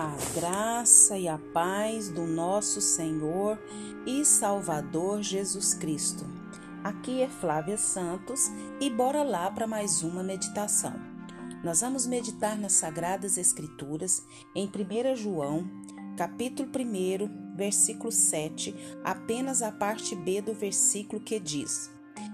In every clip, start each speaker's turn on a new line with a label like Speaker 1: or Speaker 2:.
Speaker 1: A graça e a paz do nosso Senhor e Salvador Jesus Cristo. Aqui é Flávia Santos e bora lá para mais uma meditação. Nós vamos meditar nas Sagradas Escrituras em 1 João, capítulo 1, versículo 7, apenas a parte B do versículo que diz: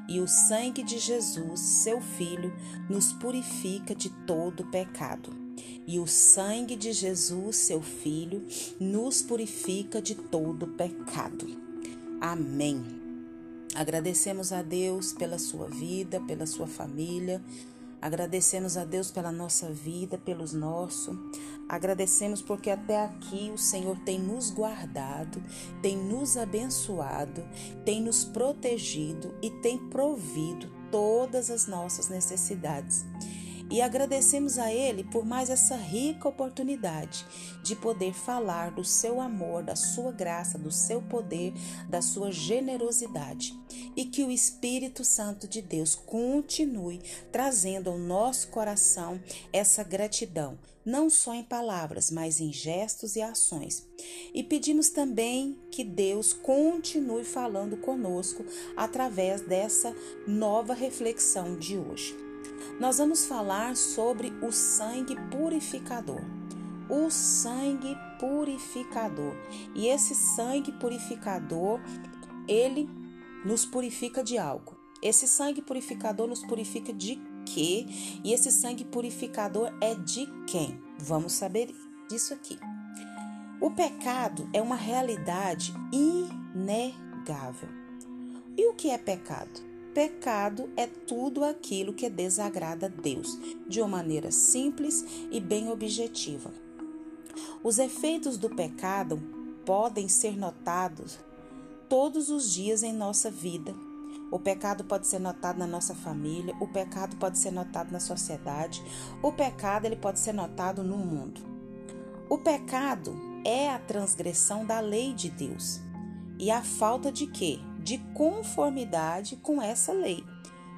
Speaker 1: E o sangue de Jesus, seu Filho, nos purifica de todo pecado e o sangue de Jesus, seu Filho, nos purifica de todo pecado. Amém. Agradecemos a Deus pela sua vida, pela sua família. Agradecemos a Deus pela nossa vida, pelos nossos. Agradecemos porque até aqui o Senhor tem nos guardado, tem nos abençoado, tem nos protegido e tem provido todas as nossas necessidades e agradecemos a Ele por mais essa rica oportunidade de poder falar do seu amor, da sua graça, do seu poder, da sua generosidade. E que o Espírito Santo de Deus continue trazendo ao nosso coração essa gratidão, não só em palavras, mas em gestos e ações. E pedimos também que Deus continue falando conosco através dessa nova reflexão de hoje nós vamos falar sobre o sangue purificador. O sangue purificador. E esse sangue purificador, ele nos purifica de algo. Esse sangue purificador nos purifica de quê? E esse sangue purificador é de quem? Vamos saber disso aqui. O pecado é uma realidade inegável. E o que é pecado? Pecado é tudo aquilo que desagrada a Deus, de uma maneira simples e bem objetiva. Os efeitos do pecado podem ser notados todos os dias em nossa vida. O pecado pode ser notado na nossa família, o pecado pode ser notado na sociedade, o pecado ele pode ser notado no mundo. O pecado é a transgressão da lei de Deus. E a falta de quê? De conformidade com essa lei.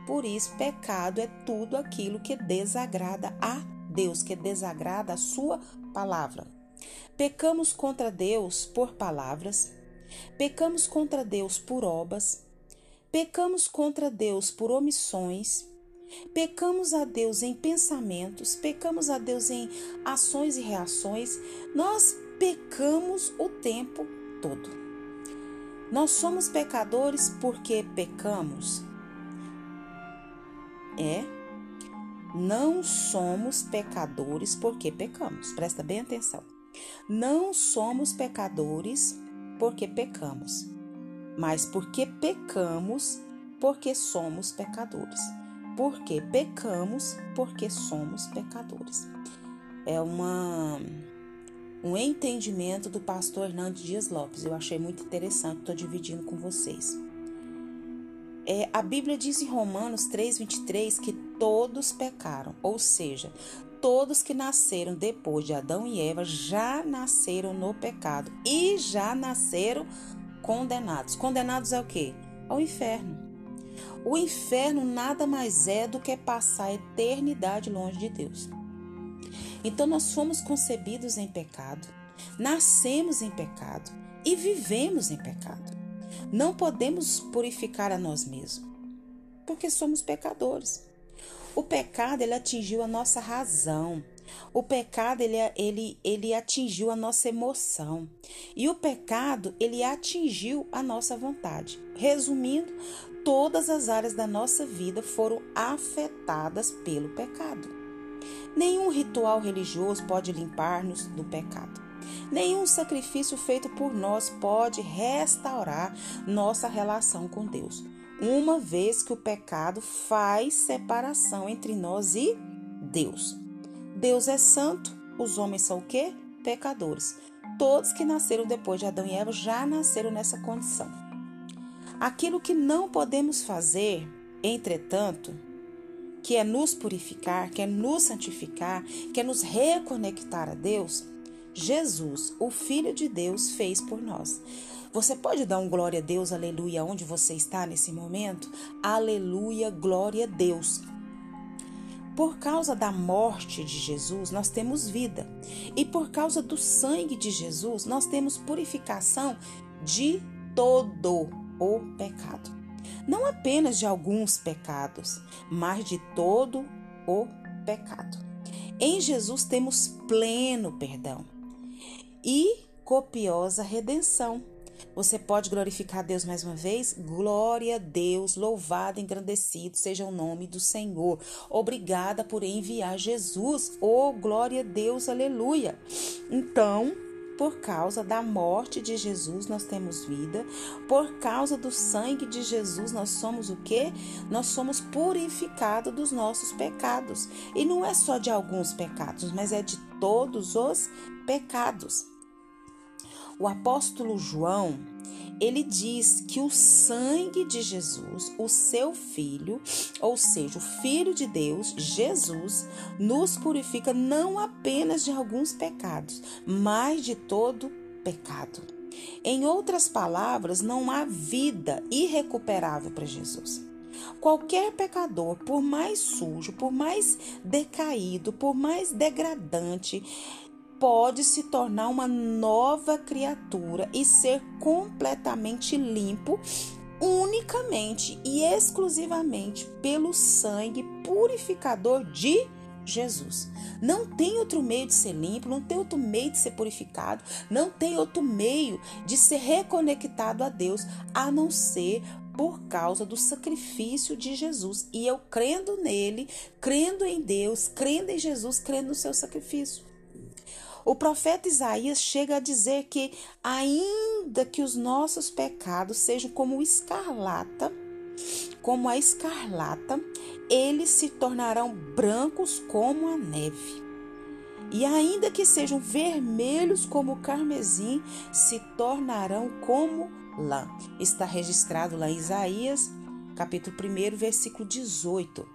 Speaker 1: Por isso, pecado é tudo aquilo que desagrada a Deus, que desagrada a Sua palavra. Pecamos contra Deus por palavras, pecamos contra Deus por obras, pecamos contra Deus por omissões, pecamos a Deus em pensamentos, pecamos a Deus em ações e reações, nós pecamos o tempo todo. Nós somos pecadores porque pecamos? É. Não somos pecadores porque pecamos. Presta bem atenção. Não somos pecadores porque pecamos, mas porque pecamos porque somos pecadores. Porque pecamos porque somos pecadores. É uma um entendimento do pastor Hernandes Dias Lopes. Eu achei muito interessante, estou dividindo com vocês. É, a Bíblia diz em Romanos 3,23 que todos pecaram, ou seja, todos que nasceram depois de Adão e Eva já nasceram no pecado e já nasceram condenados. Condenados ao quê? Ao inferno. O inferno nada mais é do que passar a eternidade longe de Deus. Então nós fomos concebidos em pecado, nascemos em pecado e vivemos em pecado. Não podemos purificar a nós mesmos, porque somos pecadores. O pecado ele atingiu a nossa razão. O pecado ele, ele, ele atingiu a nossa emoção. E o pecado ele atingiu a nossa vontade. Resumindo, todas as áreas da nossa vida foram afetadas pelo pecado. Nenhum ritual religioso pode limpar-nos do pecado. Nenhum sacrifício feito por nós pode restaurar nossa relação com Deus, uma vez que o pecado faz separação entre nós e Deus. Deus é santo, os homens são o quê? Pecadores. Todos que nasceram depois de Adão e Eva já nasceram nessa condição. Aquilo que não podemos fazer, entretanto, que é nos purificar, que é nos santificar, que é nos reconectar a Deus, Jesus, o Filho de Deus, fez por nós. Você pode dar um glória a Deus, aleluia, onde você está nesse momento? Aleluia, glória a Deus. Por causa da morte de Jesus, nós temos vida. E por causa do sangue de Jesus, nós temos purificação de todo o pecado. Não apenas de alguns pecados, mas de todo o pecado. Em Jesus temos pleno perdão e copiosa redenção. Você pode glorificar Deus mais uma vez? Glória a Deus, louvado, engrandecido seja o nome do Senhor. Obrigada por enviar Jesus. Oh, glória a Deus, aleluia. Então, por causa da morte de Jesus nós temos vida. Por causa do sangue de Jesus nós somos o quê? Nós somos purificados dos nossos pecados. E não é só de alguns pecados, mas é de todos os pecados. O apóstolo João, ele diz que o sangue de Jesus, o seu filho, ou seja, o filho de Deus, Jesus, nos purifica não apenas de alguns pecados, mas de todo pecado. Em outras palavras, não há vida irrecuperável para Jesus. Qualquer pecador, por mais sujo, por mais decaído, por mais degradante, pode se tornar uma nova criatura e ser completamente limpo unicamente e exclusivamente pelo sangue purificador de Jesus. Não tem outro meio de ser limpo, não tem outro meio de ser purificado, não tem outro meio de ser reconectado a Deus a não ser por causa do sacrifício de Jesus. E eu crendo nele, crendo em Deus, crendo em Jesus, crendo no seu sacrifício. O profeta Isaías chega a dizer que, ainda que os nossos pecados sejam como escarlata, como a escarlata, eles se tornarão brancos como a neve. E ainda que sejam vermelhos como o carmesim, se tornarão como lã. Está registrado lá em Isaías, capítulo 1, versículo 18.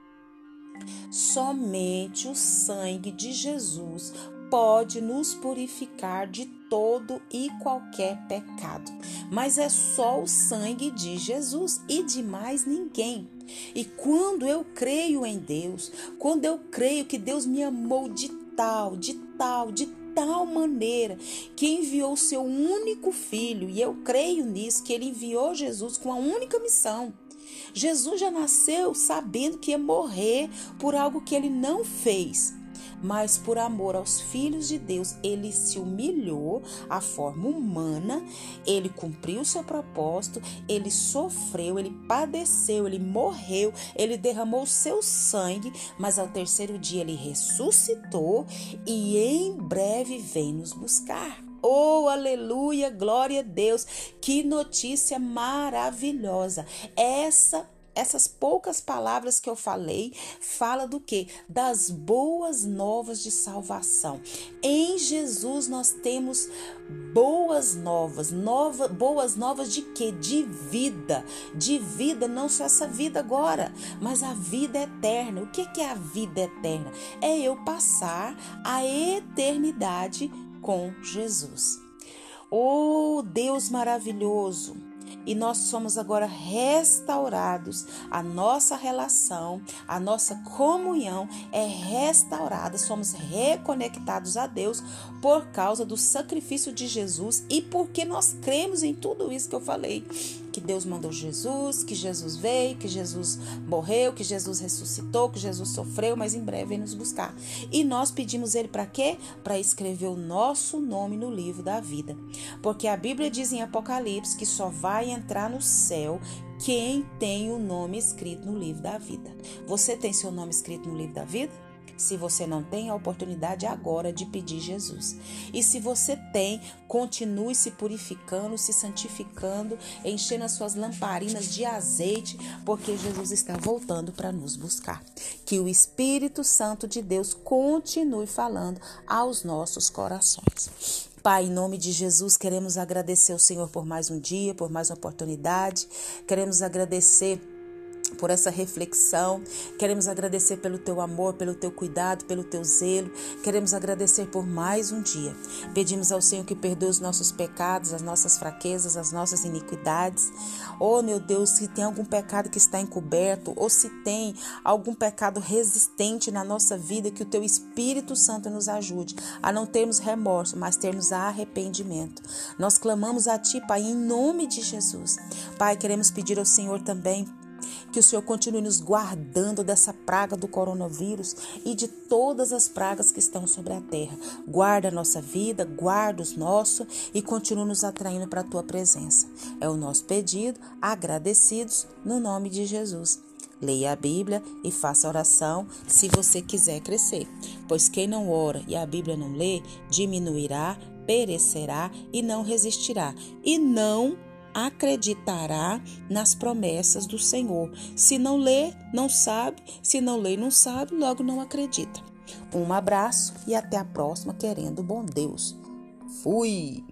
Speaker 1: Somente o sangue de Jesus pode nos purificar de todo e qualquer pecado. Mas é só o sangue de Jesus e de mais ninguém. E quando eu creio em Deus, quando eu creio que Deus me amou de tal, de tal, de tal maneira que enviou seu único filho, e eu creio nisso, que ele enviou Jesus com a única missão. Jesus já nasceu sabendo que ia morrer por algo que ele não fez mas por amor aos filhos de Deus, ele se humilhou à forma humana, ele cumpriu seu propósito, ele sofreu, ele padeceu, ele morreu, ele derramou seu sangue, mas ao terceiro dia ele ressuscitou e em breve vem nos buscar. Oh, aleluia, glória a Deus. Que notícia maravilhosa. Essa essas poucas palavras que eu falei fala do que? Das boas novas de salvação. Em Jesus nós temos boas novas, nova, boas novas de quê? De vida, de vida, não só essa vida agora, mas a vida eterna. O que é a vida eterna? É eu passar a eternidade com Jesus. Oh, Deus maravilhoso! E nós somos agora restaurados. A nossa relação, a nossa comunhão é restaurada, somos reconectados a Deus por causa do sacrifício de Jesus e porque nós cremos em tudo isso que eu falei que Deus mandou Jesus, que Jesus veio, que Jesus morreu, que Jesus ressuscitou, que Jesus sofreu, mas em breve vem nos buscar. E nós pedimos ele para quê? Para escrever o nosso nome no livro da vida. Porque a Bíblia diz em Apocalipse que só vai entrar no céu quem tem o nome escrito no livro da vida. Você tem seu nome escrito no livro da vida? Se você não tem a oportunidade agora de pedir Jesus. E se você tem, continue se purificando, se santificando, enchendo as suas lamparinas de azeite, porque Jesus está voltando para nos buscar. Que o Espírito Santo de Deus continue falando aos nossos corações. Pai, em nome de Jesus, queremos agradecer ao Senhor por mais um dia, por mais uma oportunidade. Queremos agradecer por essa reflexão. Queremos agradecer pelo teu amor, pelo teu cuidado, pelo teu zelo. Queremos agradecer por mais um dia. Pedimos ao Senhor que perdoe os nossos pecados, as nossas fraquezas, as nossas iniquidades. Oh, meu Deus, se tem algum pecado que está encoberto ou se tem algum pecado resistente na nossa vida, que o teu Espírito Santo nos ajude a não termos remorso, mas termos arrependimento. Nós clamamos a Ti, Pai, em nome de Jesus. Pai, queremos pedir ao Senhor também que o Senhor continue nos guardando dessa praga do coronavírus e de todas as pragas que estão sobre a terra. Guarda a nossa vida, guarda os nossos e continue nos atraindo para a tua presença. É o nosso pedido, agradecidos no nome de Jesus. Leia a Bíblia e faça oração se você quiser crescer, pois quem não ora e a Bíblia não lê, diminuirá, perecerá e não resistirá, e não acreditará nas promessas do Senhor. Se não lê, não sabe, se não lê, não sabe, logo não acredita. Um abraço e até a próxima, querendo bom Deus. Fui!